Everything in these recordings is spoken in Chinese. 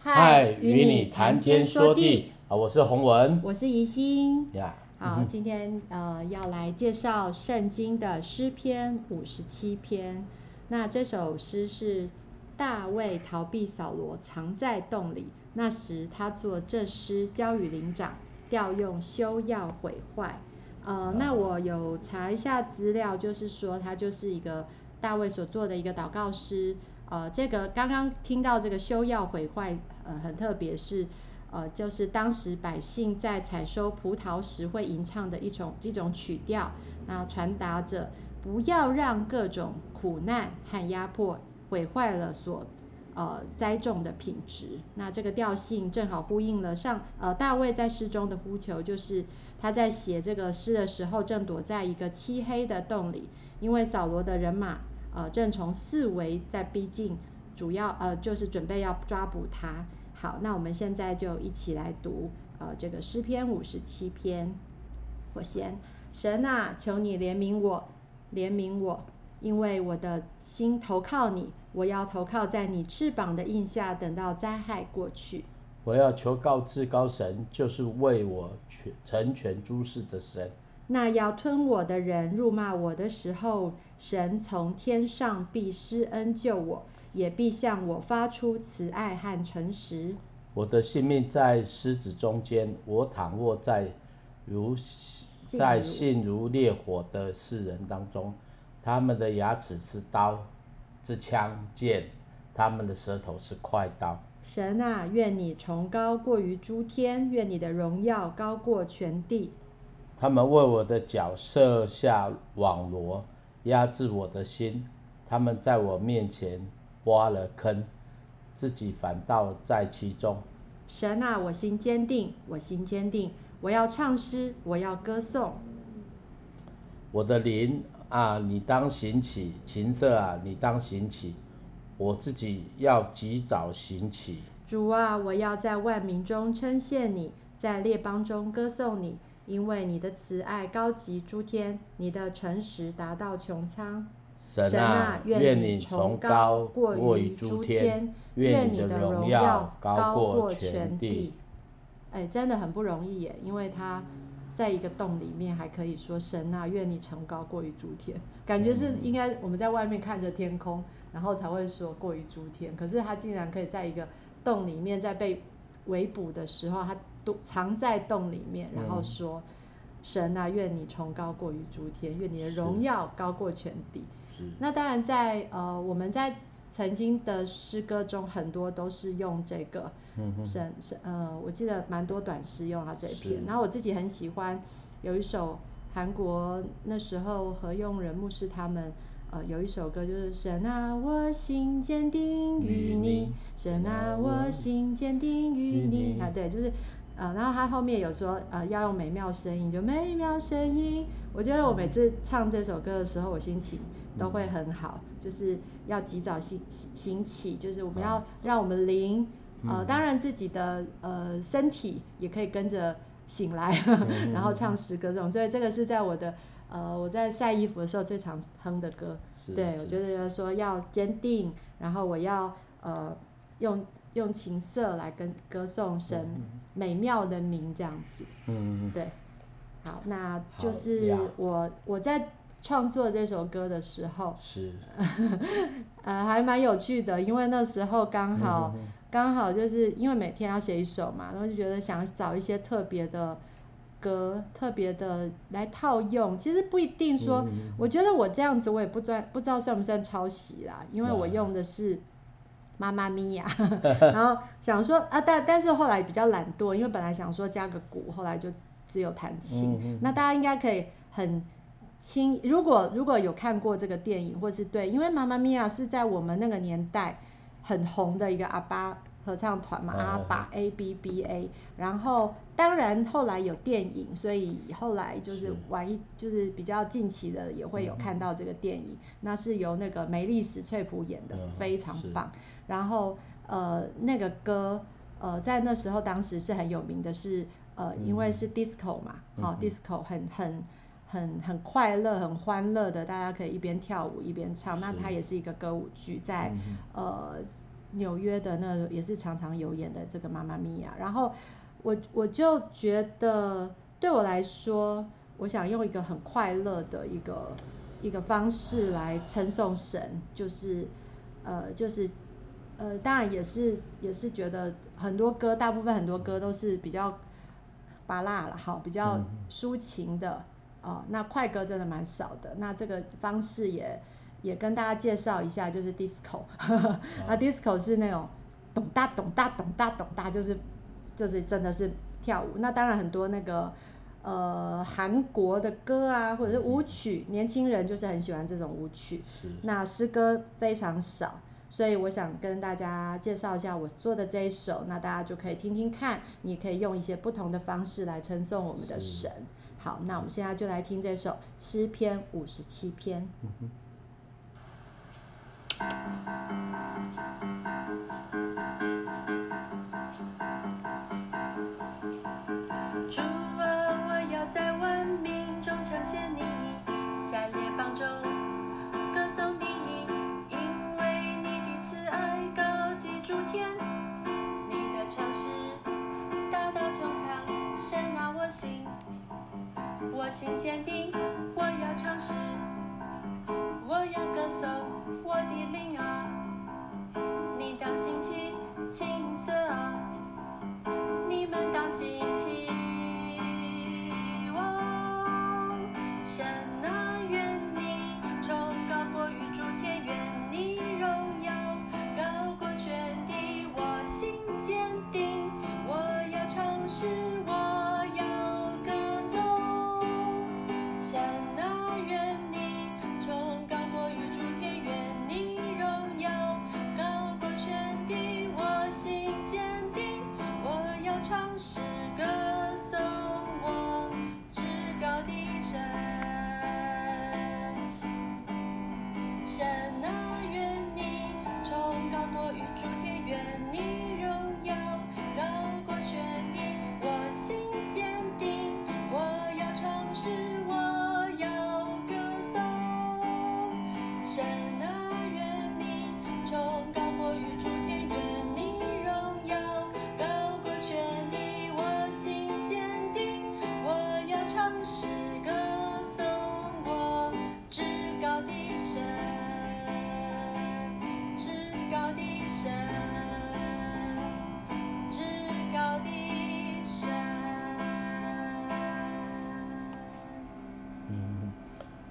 嗨，与你谈天说地啊！我是洪文，我是怡心呀。Yeah, 好，嗯、今天呃要来介绍圣经的诗篇五十七篇。那这首诗是大卫逃避扫罗，藏在洞里。那时他做这诗交与灵长，调用修要毁坏。呃，那我有查一下资料，就是说他就是一个大卫所做的一个祷告诗。呃，这个刚刚听到这个休要毁坏，呃，很特别是，呃，就是当时百姓在采收葡萄时会吟唱的一种一种曲调，那传达着不要让各种苦难和压迫毁坏了所呃栽种的品质。那这个调性正好呼应了上呃大卫在诗中的呼求，就是他在写这个诗的时候，正躲在一个漆黑的洞里，因为扫罗的人马。呃，正从四围在逼近，主要呃就是准备要抓捕他。好，那我们现在就一起来读呃这个诗篇五十七篇。我先，神啊，求你怜悯我，怜悯我，因为我的心投靠你，我要投靠在你翅膀的荫下，等到灾害过去。我要求告至高神，就是为我全成全诸事的神。那要吞我的人辱骂我的时候，神从天上必施恩救我，也必向我发出慈爱和诚实。我的性命在狮子中间，我躺卧在如在性如烈火的世人当中，他们的牙齿是刀，是枪剑，他们的舌头是快刀。神啊，愿你崇高过于诸天，愿你的荣耀高过全地。他们为我的脚设下网罗，压制我的心。他们在我面前挖了坑，自己反倒在其中。神啊，我心坚定，我心坚定，我要唱诗，我要歌颂。我的灵啊，你当行起；琴瑟啊，你当行起。我自己要及早行起。主啊，我要在万民中称谢你，在列邦中歌颂你。因为你的慈爱高及诸天，你的诚实达到穹苍。神啊，愿你崇高过于诸天，愿你的荣耀高过全地。哎，真的很不容易耶，因为他在一个洞里面，还可以说神啊，愿你崇高过于诸天，感觉是应该我们在外面看着天空，然后才会说过于诸天。可是他竟然可以在一个洞里面，在被围捕的时候，他。藏在洞里面，然后说：“嗯、神啊，愿你崇高过于诸天，愿你的荣耀高过全地。”那当然在，在呃，我们在曾经的诗歌中，很多都是用这个神神呃，我记得蛮多短诗用他这一篇。然后我自己很喜欢有一首韩国那时候何用人牧师他们呃有一首歌，就是“神啊，我心坚定于你”，神啊，我心坚定于你啊，对，就是。呃，然后他后面有说，呃，要用美妙声音，就美妙声音。我觉得我每次唱这首歌的时候，我心情都会很好，就是要及早醒醒起，就是我们要让我们灵，呃，当然自己的呃身体也可以跟着醒来，然后唱诗歌这种。所以这个是在我的呃我在晒衣服的时候最常哼的歌。对，我觉得说要坚定，然后我要呃用。用琴瑟来跟歌颂神美妙的名，这样子。嗯，对。好，那就是我我在创作这首歌的时候，是，呃，还蛮有趣的，因为那时候刚好刚好就是因为每天要写一首嘛，然后就觉得想找一些特别的歌，特别的来套用。其实不一定说，我觉得我这样子我也不专不知道算不算抄袭啦，因为我用的是。妈妈咪呀，然后想说啊，但但是后来比较懒惰，因为本来想说加个鼓，后来就只有弹琴。嗯嗯，那大家应该可以很轻，如果如果有看过这个电影，或是对，因为妈妈咪呀是在我们那个年代很红的一个阿巴合唱团嘛，阿爸 A B B A。然后当然后来有电影，所以后来就是玩一就是比较近期的也会有看到这个电影，嗯、那是由那个梅丽史翠普演的，非常棒。然后，呃，那个歌，呃，在那时候当时是很有名的是，是呃，因为是 disco 嘛，好、disco 很很很很快乐、很欢乐的，大家可以一边跳舞一边唱。那它也是一个歌舞剧，在、嗯、呃纽约的那也是常常有演的这个《妈妈咪呀》，然后我我就觉得对我来说，我想用一个很快乐的一个一个方式来称颂神，就是呃就是呃当然也是也是觉得很多歌，大部分很多歌都是比较巴辣了，好比较抒情的啊、那快歌真的蛮少的，那这个方式也。也跟大家介绍一下，就是 disco，那 disco 是那种咚哒咚哒咚哒咚哒，就是就是真的是跳舞。那当然很多那个呃韩国的歌啊，或者是舞曲，年轻人就是很喜欢这种舞曲。是。那诗歌非常少，所以我想跟大家介绍一下我做的这一首，那大家就可以听听看，你可以用一些不同的方式来称颂我们的神。好，那我们现在就来听这首诗篇五十七篇。嗯主啊，我要在万民中称谢你，在列邦中歌颂你，因为你的慈爱高及诸天，你的诚实达到穹苍，神啊，我心，我心坚定，我要唱诗，我要歌颂。我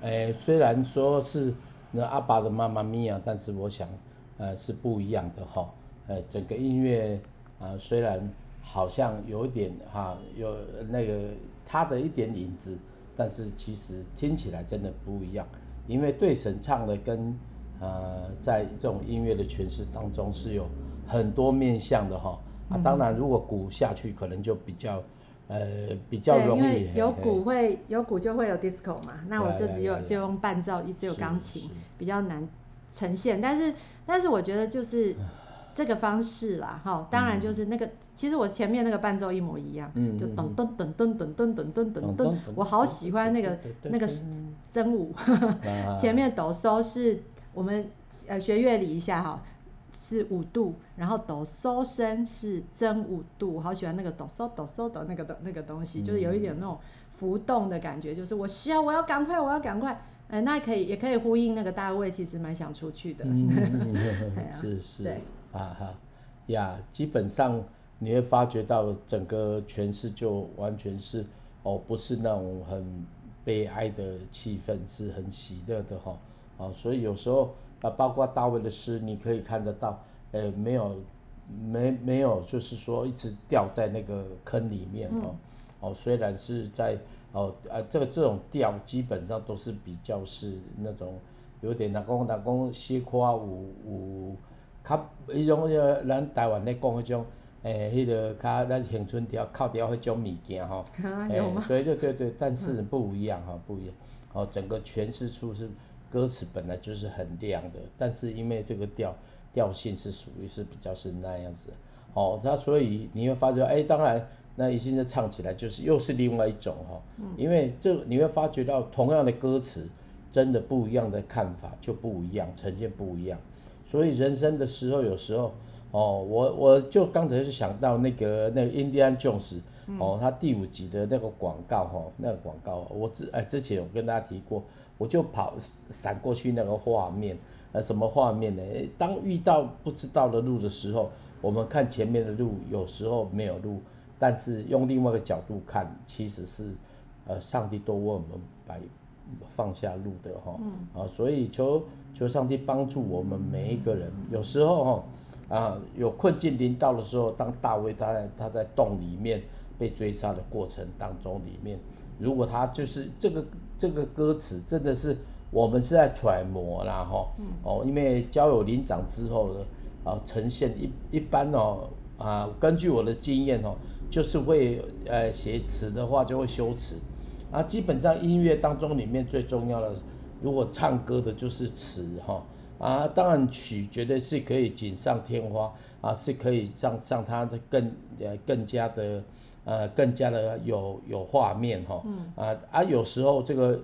诶，虽然说是那阿爸的妈妈咪呀，但是我想，呃，是不一样的哈。呃，整个音乐啊、呃，虽然好像有一点哈、啊，有那个他的一点影子，但是其实听起来真的不一样。因为对神唱的跟呃，在这种音乐的诠释当中是有很多面向的哈。啊，当然如果鼓下去，可能就比较。呃，比较容易，因为有鼓会有鼓就会有 disco 嘛。那我这次又就用伴奏，只有钢琴，比较难呈现。但是，但是我觉得就是这个方式啦，哈。当然就是那个，嗯、其实我前面那个伴奏一模一样，嗯、就噔噔噔噔噔噔噔噔噔噔，我好喜欢那个那个真舞。前面哆嗦是我们呃学乐理一下哈。是五度，然后哆嗦声是真五度，好喜欢那个哆嗦哆嗦的那个的那个东西，就是有一点那种浮动的感觉，就是我需要，我要赶快，我要赶快，哎，那可以也可以呼应那个大卫，其实蛮想出去的，嗯、是是，对。啊哈。呀，基本上你会发觉到整个诠释就完全是哦，不是那种很悲哀的气氛，是很喜乐的哈，啊，所以有时候。啊，包括大卫的诗，你可以看得到，呃，没有，没没有，就是说一直掉在那个坑里面哦。哦，虽然是在哦，啊，这个这种调基本上都是比较是那种有点那讲那讲斜跨有有，较迄种呃，咱台湾咧讲迄种，诶，迄个较咱乡村调靠调迄种物件吼。啊，有吗？对对对对，但是不一样哈，不一样。哦，整个诠释出是。歌词本来就是很亮的，但是因为这个调调性是属于是比较是那样子，哦，那所以你会发觉，哎，当然那一心的唱起来就是又是另外一种哈，因为这你会发觉到同样的歌词，真的不一样的看法就不一样，呈现不一样，所以人生的时候，有时候哦，我我就刚才是想到那个那个印第安 Jones 哦，他第五集的那个广告哈、哦，那个广告，我之哎之前有跟大家提过，我就跑闪过去那个画面，呃，什么画面呢？当遇到不知道的路的时候，我们看前面的路，有时候没有路，但是用另外一个角度看，其实是呃，上帝都为我们摆放下路的哈、哦，嗯、啊，所以求求上帝帮助我们每一个人。有时候哈、哦，啊，有困境临到的时候，当大卫他在他在洞里面被追杀的过程当中里面，如果他就是这个这个歌词真的是我们是在揣摩啦哈，哦，因为交友灵长之后呢，啊，呈现一一般哦，啊，根据我的经验哦，就是会呃写词的话就会修辞。啊，基本上音乐当中里面最重要的，如果唱歌的就是词哈，啊，当然曲绝对是可以锦上添花啊，是可以让让它更呃更加的呃更加的有有画面哈，啊啊有时候这个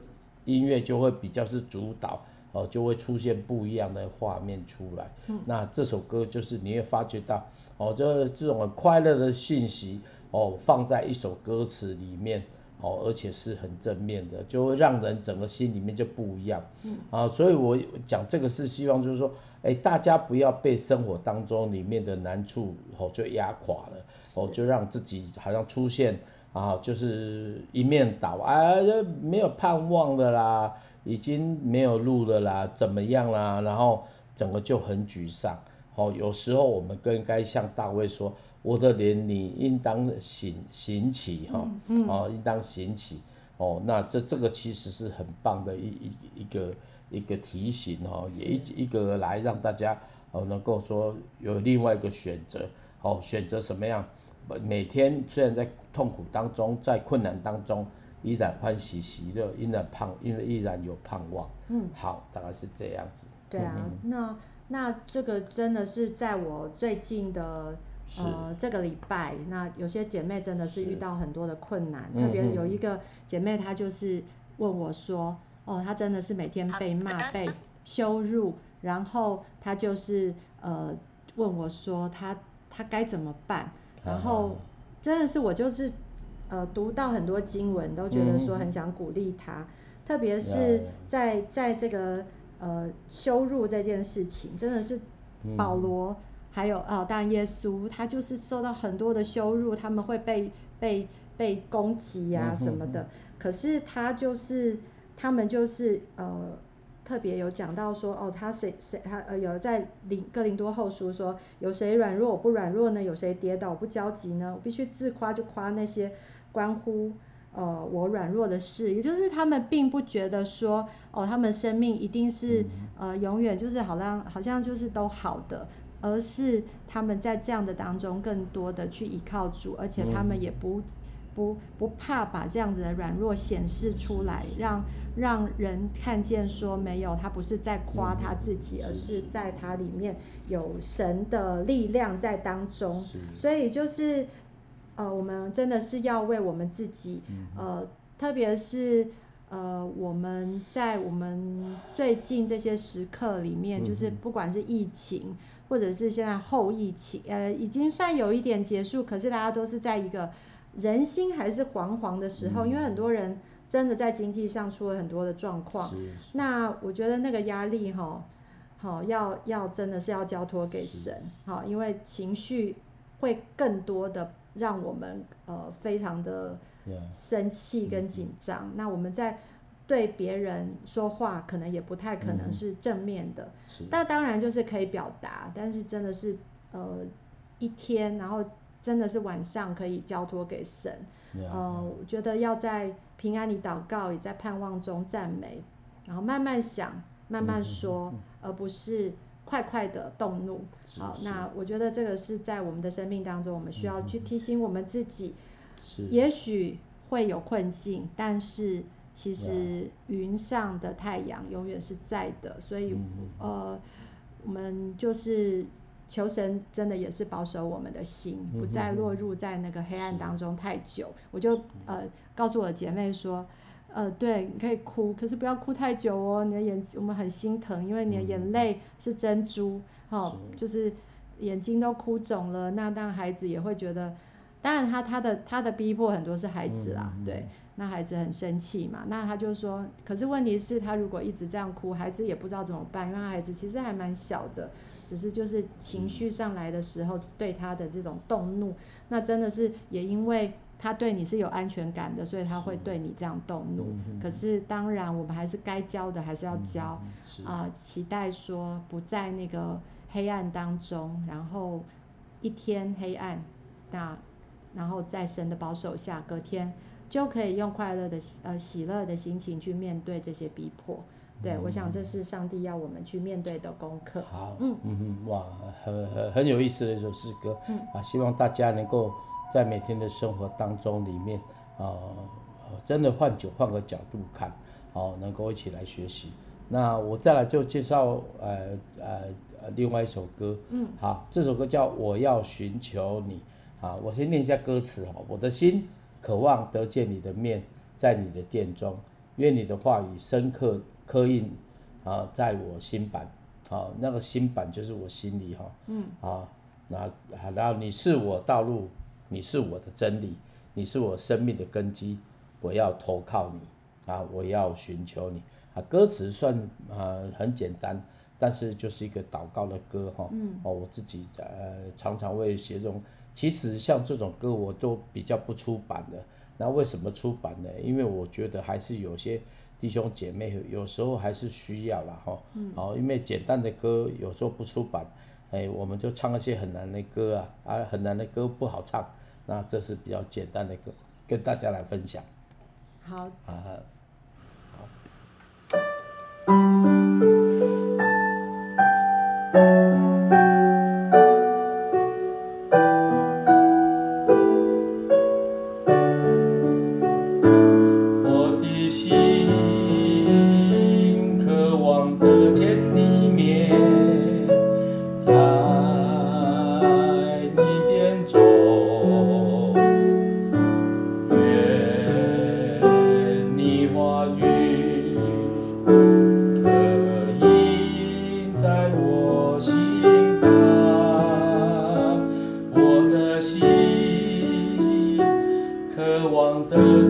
音乐就会比较是主导哦，就会出现不一样的画面出来，那这首歌就是你会发觉到哦，这这种快乐的信息哦，放在一首歌词里面。哦，而且是很正面的，就会让人整个心里面就不一样。嗯啊，所以我讲这个是希望就是说，哎，大家不要被生活当中里面的难处哦就压垮了，哦就让自己好像出现啊，就是一面倒啊，没有盼望的啦，已经没有路了啦，怎么样啦？然后整个就很沮丧。哦，有时候我们更该向大卫说。我的脸，你应当醒醒起哈，哦，应当醒起哦。那这这个其实是很棒的一一一个一个提醒哈，也一一个来让大家哦能够说有另外一个选择哦，选择什么样？每天虽然在痛苦当中，在困难当中，依然欢喜喜乐，依然盼，因为依然有盼望。嗯，好，大概是这样子。对啊，那那这个真的是在我最近的。呃，这个礼拜，那有些姐妹真的是遇到很多的困难，特别有一个姐妹，她就是问我说，哦，她真的是每天被骂、被羞辱，然后她就是呃问我说，她她该怎么办？然后真的是我就是呃读到很多经文，都觉得说很想鼓励她，特别是在在这个呃羞辱这件事情，真的是保罗。还有啊，当然耶稣他就是受到很多的羞辱，他们会被被被攻击啊什么的。嗯、哼哼，可是他就是他们就是呃特别有讲到说哦，他谁谁他呃有在林哥林多后书说，有谁软弱我不软弱呢？有谁跌倒我不焦急呢？我必须自夸就夸那些关乎呃我软弱的事，也就是他们并不觉得说哦，他们生命一定是、呃永远就是好像好像就是都好的。而是他们在这样的当中，更多的去依靠主，而且他们也不不不怕把这样子的软弱显示出来，让让人看见说没有，他不是在夸他自己，而是在他里面有神的力量在当中。所以就是呃，我们真的是要为我们自己，呃，特别是呃，我们在我们最近这些时刻里面，就是不管是疫情。或者是现在后疫情，呃，已经算有一点结束，可是大家都是在一个人心还是惶惶的时候，嗯、因为很多人真的在经济上出了很多的状况。那我觉得那个压力哈，好要要真的是要交托给神，好是，因为情绪会更多的让我们呃非常的生气跟紧张。那我们在。对别人说话可能也不太可能是正面的，嗯、但当然就是可以表达，但是真的是呃一天，然后真的是晚上可以交托给神，嗯、呃，我觉得要在平安里祷告，也在盼望中赞美，然后慢慢想，慢慢说，嗯、而不是快快的动怒。好，那。我觉得这个是在我们的生命当中，我们需要去提醒我们自己，是。也许会有困境，但是。其实云上的太阳永远是在的，所以呃，我们就是求神真的也是保守我们的心，不再落入在那个黑暗当中太久。我就呃告诉我的姐妹说，呃，对，你可以哭，可是不要哭太久哦。你的眼，我们很心疼，因为你的眼泪是珍珠，哦，就是眼睛都哭肿了，那当孩子也会觉得，当然他他的他的逼迫很多是孩子啦，嗯、对，那孩子很生气嘛，那他就说，可是问题是，他如果一直这样哭，孩子也不知道怎么办，因为他孩子其实还蛮小的，只是就是情绪上来的时候，对他的这种动怒，那真的是也因为。他对你是有安全感的，所以他会对你这样动怒。是可是当然，我们还是该教的还是要教啊、嗯呃，期待说不在那个黑暗当中，然后一天黑暗，那然后在神的保守下，隔天就可以用快乐的呃喜乐的心情去面对这些逼迫。对、嗯、我想这是上帝要我们去面对的功课。好，嗯嗯嗯，哇，很很很有意思的一首诗歌。嗯啊，希望大家能够。在每天的生活当中里面，啊、呃，真的换酒换个角度看，哦，能够一起来学习。那我再来就介绍呃呃另外一首歌，嗯，好，这首歌叫《我要寻求你》。好，我先念一下歌词哈。我的心渴望得见你的面，在你的殿中，愿你的话语深刻刻印啊，在我心版，啊，那个心版就是我心里哈，嗯，啊，那然后你是我道路。你是我的真理，你是我生命的根基，我要投靠你啊！我要寻求你啊！歌词算啊很简单，但是就是一个祷告的歌哈。嗯。哦，我自己呃常常会写这种，其实像这种歌我都比较不出版的。那为什么出版呢？因为我觉得还是有些弟兄姐妹有时候还是需要啦哈。嗯。哦，因为简单的歌有时候不出版，哎，我们就唱一些很难的歌啊啊，很难的歌不好唱。那这是比较简单的歌，跟大家来分享。好。啊。心，渴望的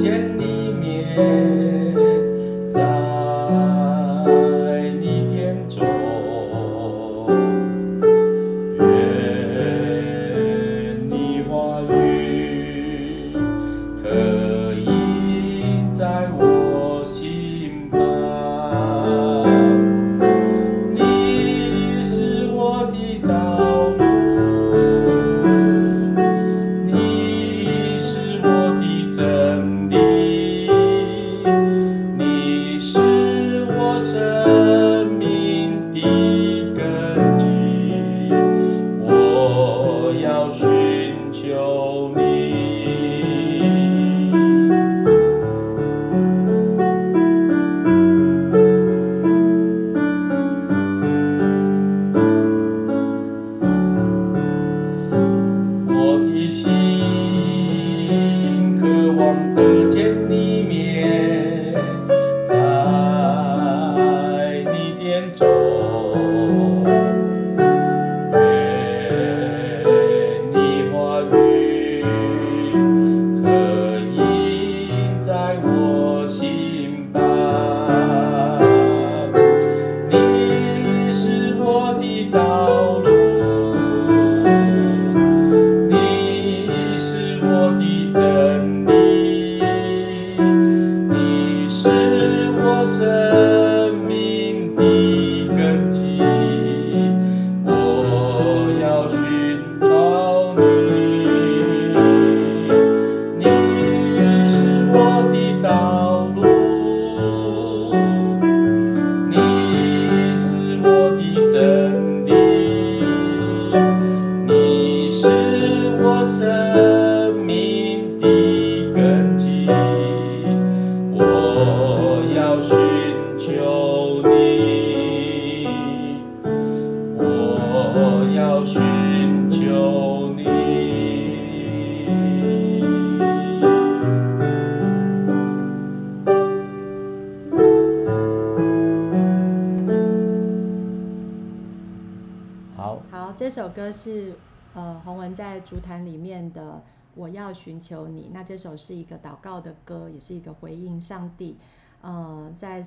《我要寻求你》，那这首是一个祷告的歌，也是一个回应上帝，呃，在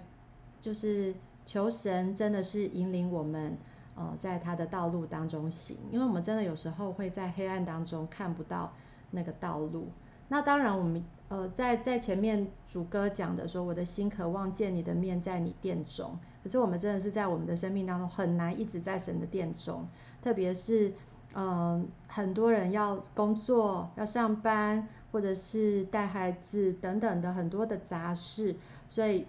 就是求神真的是引领我们呃在他的道路当中行，因为我们真的有时候会在黑暗当中看不到那个道路。那当然我们呃在在前面主歌讲的说，我的心渴望见你的面，在你殿中。可是我们真的是在我们的生命当中很难一直在神的殿中，特别是，呃，很多人要工作、要上班，或者是带孩子等等的很多的杂事，所以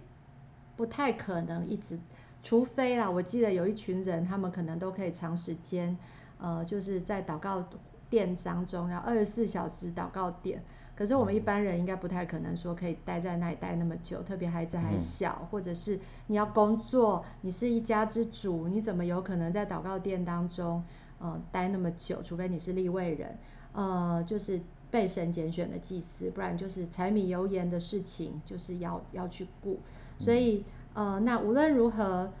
不太可能一直，除非啦，我记得有一群人，他们可能都可以长时间，呃，就是在祷告殿当中，要二十四小时祷告殿。可是我们一般人应该不太可能说可以待在那里待那么久，特别孩子还小，或者是你要工作，你是一家之主，你怎么有可能在祷告殿当中，呃，待那么久？除非你是立位人，呃，就是被神拣选的祭司，不然就是柴米油盐的事情，就是要要去顾。所以，呃，那无论如何，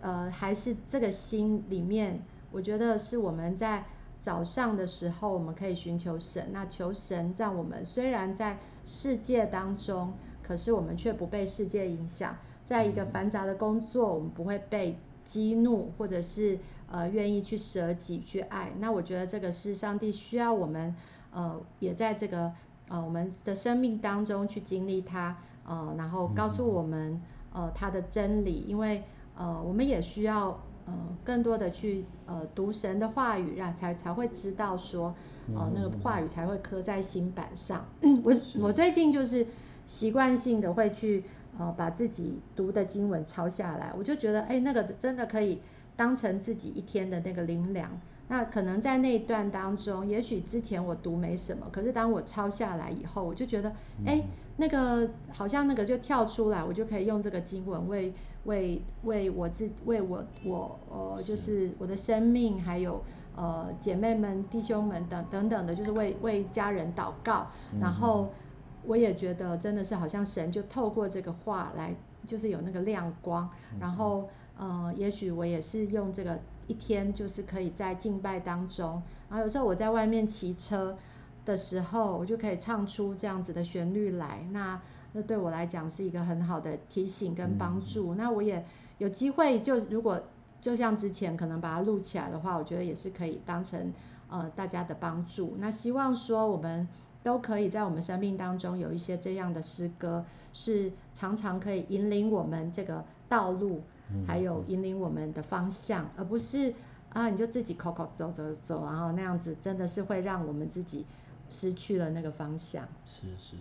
呃，还是这个心里面，我觉得是我们在。早上的时候，我们可以寻求神。那求神让我们虽然在世界当中，可是我们却不被世界影响。在一个繁杂的工作，我们不会被激怒，或者是呃愿意去舍己去爱。那我觉得这个是上帝需要我们呃也在这个呃我们的生命当中去经历它呃，然后告诉我们呃他的真理，因为呃我们也需要。呃，更多的去呃读神的话语，让才才会知道说，呃那个话语才会刻在心板上。嗯、我我最近就是习惯性的会去呃把自己读的经文抄下来，我就觉得哎那个真的可以当成自己一天的那个灵粮。那可能在那一段当中，也许之前我读没什么，可是当我抄下来以后，我就觉得哎那个好像那个就跳出来，我就可以用这个经文为。为为我自为我我呃就是我的生命，还有呃姐妹们弟兄们等等等的，就是为为家人祷告。然后我也觉得真的是好像神就透过这个话来，就是有那个亮光。然后呃，也许我也是用这个一天，就是可以在敬拜当中。然后有时候我在外面骑车的时候，我就可以唱出这样子的旋律来。那。那对我来讲是一个很好的提醒跟帮助。嗯、那我也有机会，就如果就像之前可能把它录起来的话，我觉得也是可以当成呃大家的帮助。那希望说我们都可以在我们生命当中有一些这样的诗歌，是常常可以引领我们这个道路，还有引领我们的方向，而不是啊你就自己口口走走走，然后那样子真的是会让我们自己失去了那个方向。是是。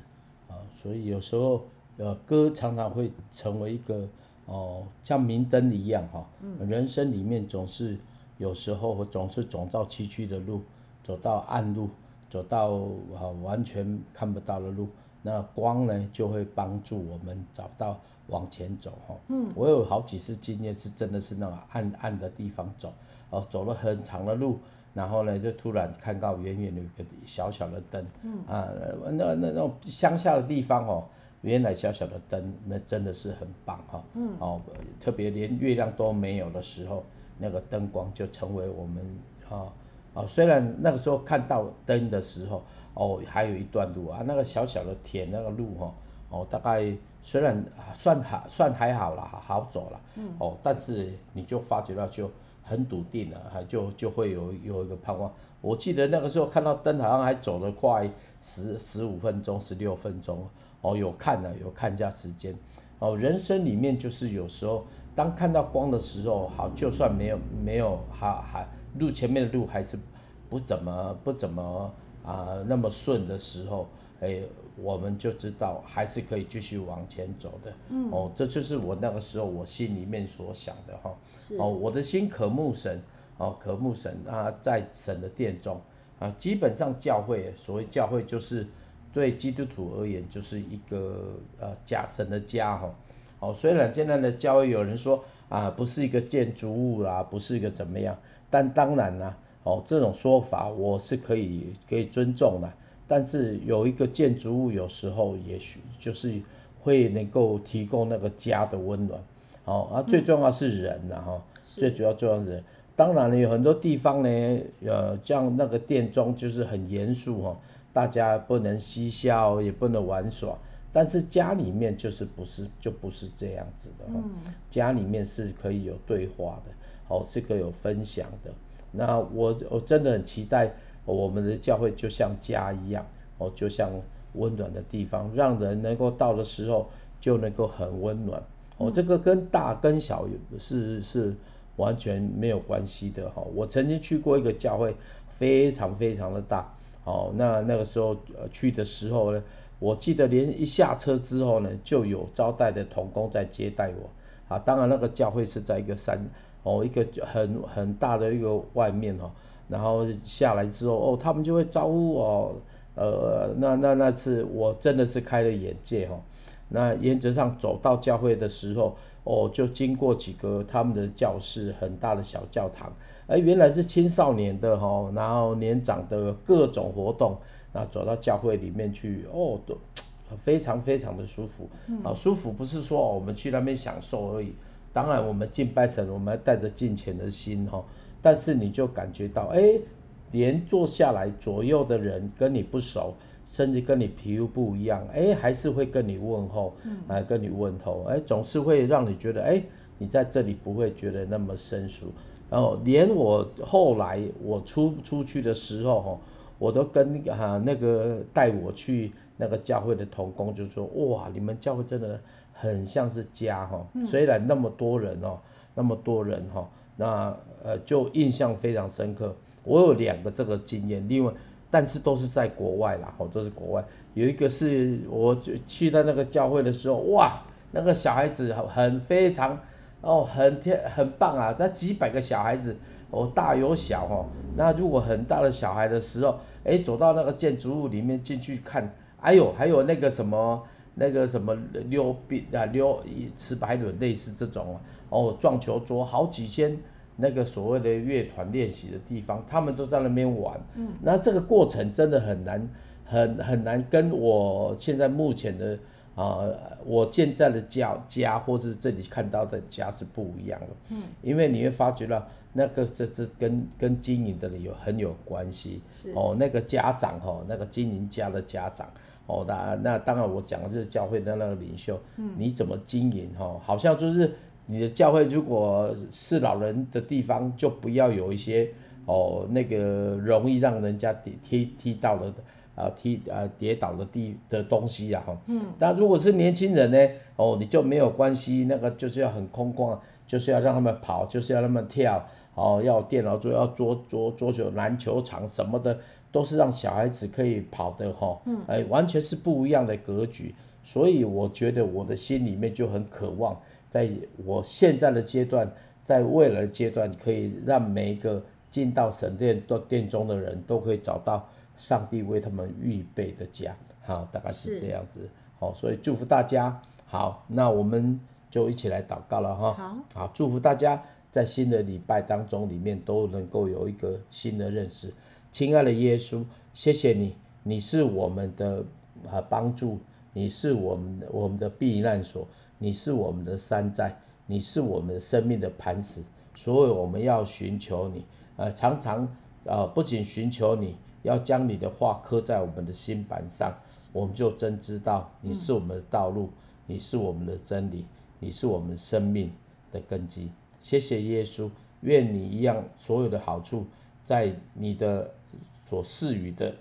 啊，所以有时候，呃，歌常常会成为一个哦、呃，像明灯一样哈。嗯。人生里面总是有时候总是走到崎岖的路，走到暗路，走到啊完全看不到的路，那光呢就会帮助我们找到往前走哈。嗯。我有好几次经验是真的是那种暗暗的地方走，哦，走了很长的路。然后呢，就突然看到远远有一个小小的灯，嗯啊，那那那种乡下的地方哦，原来小小的灯，那真的是很棒哈，嗯哦，特别连月亮都没有的时候，那个灯光就成为我们啊啊，虽然那个时候看到灯的时候哦，还有一段路啊，那个小小的田那个路哈，哦，大概虽然算还算还好啦，好走了，嗯哦，但是你就发觉到就。很笃定了，哈，就就会有有一个盼望。我记得那个时候看到灯，好像还走了快十十五分钟、十六分钟。哦，有看了，有看一下时间。哦，人生里面就是有时候，当看到光的时候，好，就算没有没有，还还路前面的路还是不怎么不怎么啊、呃、那么顺的时候，哎。我们就知道还是可以继续往前走的，嗯，哦，这就是我那个时候我心里面所想的哈，哦，我的心渴慕神，哦，渴慕神啊，在神的殿中啊，基本上教会，所谓教会就是对基督徒而言就是一个呃假神的家哈，哦，虽然现在的教会有人说啊，不是一个建筑物啦，不是一个怎么样，但当然啦，哦，这种说法我是可以可以尊重的。但是有一个建筑物，有时候也许就是会能够提供那个家的温暖，哦，啊，最重要是人呐，哈，最主要重要是人。当然了，有很多地方呢，呃，像那个殿中就是很严肃哈，大家不能嬉笑，也不能玩耍。但是家里面就是不是就不是这样子的哈，嗯、家里面是可以有对话的，哦，是可以有分享的。那我我真的很期待我们的教会就像家一样，哦，就像温暖的地方，让人能够到的时候就能够很温暖。哦，这个跟大跟小是是完全没有关系的哈。我曾经去过一个教会，非常非常的大，哦，那那个时候呃去的时候呢。我记得连一下车之后呢，就有招待的童工在接待我啊。当然那个教会是在一个山哦，一个很很大的一个外面哦。然后下来之后哦，他们就会招呼我。呃，那那那次我真的是开了眼界哦。那原则上走到教会的时候哦，就经过几个他们的教室，很大的小教堂。哎，原来是青少年的哈，然后年长的各种活动。那走到教会里面去，哦，都 非常非常的舒服。啊，舒服不是说我们去那边享受而已。当然，我们敬拜神，我们要带着敬虔的心哈。但是你就感觉到，哎，连坐下来左右的人跟你不熟，甚至跟你皮肤不一样，哎，还是会跟你问候，来跟你问候，哎，总是会让你觉得，哎，你在这里不会觉得那么生疏。然后，连我后来我出出去的时候，哈。我都跟哈、啊、那个带我去那个教会的同工就说，哇，你们教会真的很像是家哈，虽然那么多人哦，那么多人哈，那呃就印象非常深刻。我有两个这个经验，另外但是都是在国外啦，哦，都是国外。有一个是我去到那个教会的时候，哇，那个小孩子很非常哦，很天很棒啊，那几百个小孩子。哦，大有小哦，那如果很大的小孩的时候，哎，走到那个建筑物里面进去看，哎呦，还有那个什么，那个什么溜冰啊，溜直排轮类似这种哦，撞球桌好几千，那个所谓的乐团练习的地方，他们都在那边玩。嗯，那这个过程真的很难，很很难跟我现在目前的啊、呃，我现在的家家或是这里看到的家是不一样的。嗯，因为你会发觉到。那个这这跟跟经营的人有很有关系是哦，那个家长哈、哦，那个经营家的家长哦，那那当然我讲的是教会的那个领袖，嗯，你怎么经营哈、哦？好像就是你的教会如果是老人的地方，就不要有一些哦那个容易让人家跌踢踢到的啊踢啊跌倒的地的东西啊哈，嗯，但如果是年轻人呢，哦你就没有关系，那个就是要很空旷，就是要让他们跑，就是要让他们跳。哦，要电脑桌，要桌桌桌球、篮球场什么的，都是让小孩子可以跑的哈。嗯，哎，完全是不一样的格局。所以我觉得我的心里面就很渴望，在我现在的阶段，在未来的阶段，可以让每一个进到神殿的殿中的人都可以找到上帝为他们预备的家。好，大概是这样子。好，所以祝福大家。好，那我们就一起来祷告了哈。好，好，祝福大家。在新的礼拜当中，里面都能够有一个新的认识。亲爱的耶稣，谢谢你，你是我们的啊帮助，你是我们我们的避难所，你是我们的山寨，你是我们生命的磐石。所以我们要寻求你，呃，常常呃不仅寻求你，要将你的话刻在我们的心板上，我们就真知道你是我们的道路，你是我们的真理，你是我们生命的根基。谢谢耶稣，愿你一样所有的好处，在你的所赐予的，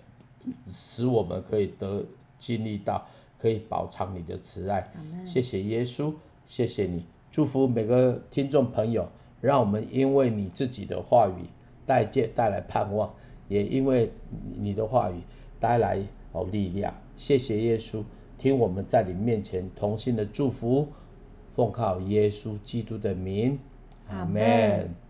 使我们可以得经历到，可以饱尝你的慈爱。谢谢耶稣，谢谢你，祝福每个听众朋友，让我们因为你自己的话语带借带来盼望，也因为你的话语带来哦力量。谢谢耶稣，听我们在你面前同心的祝福，奉靠耶稣基督的名。阿门。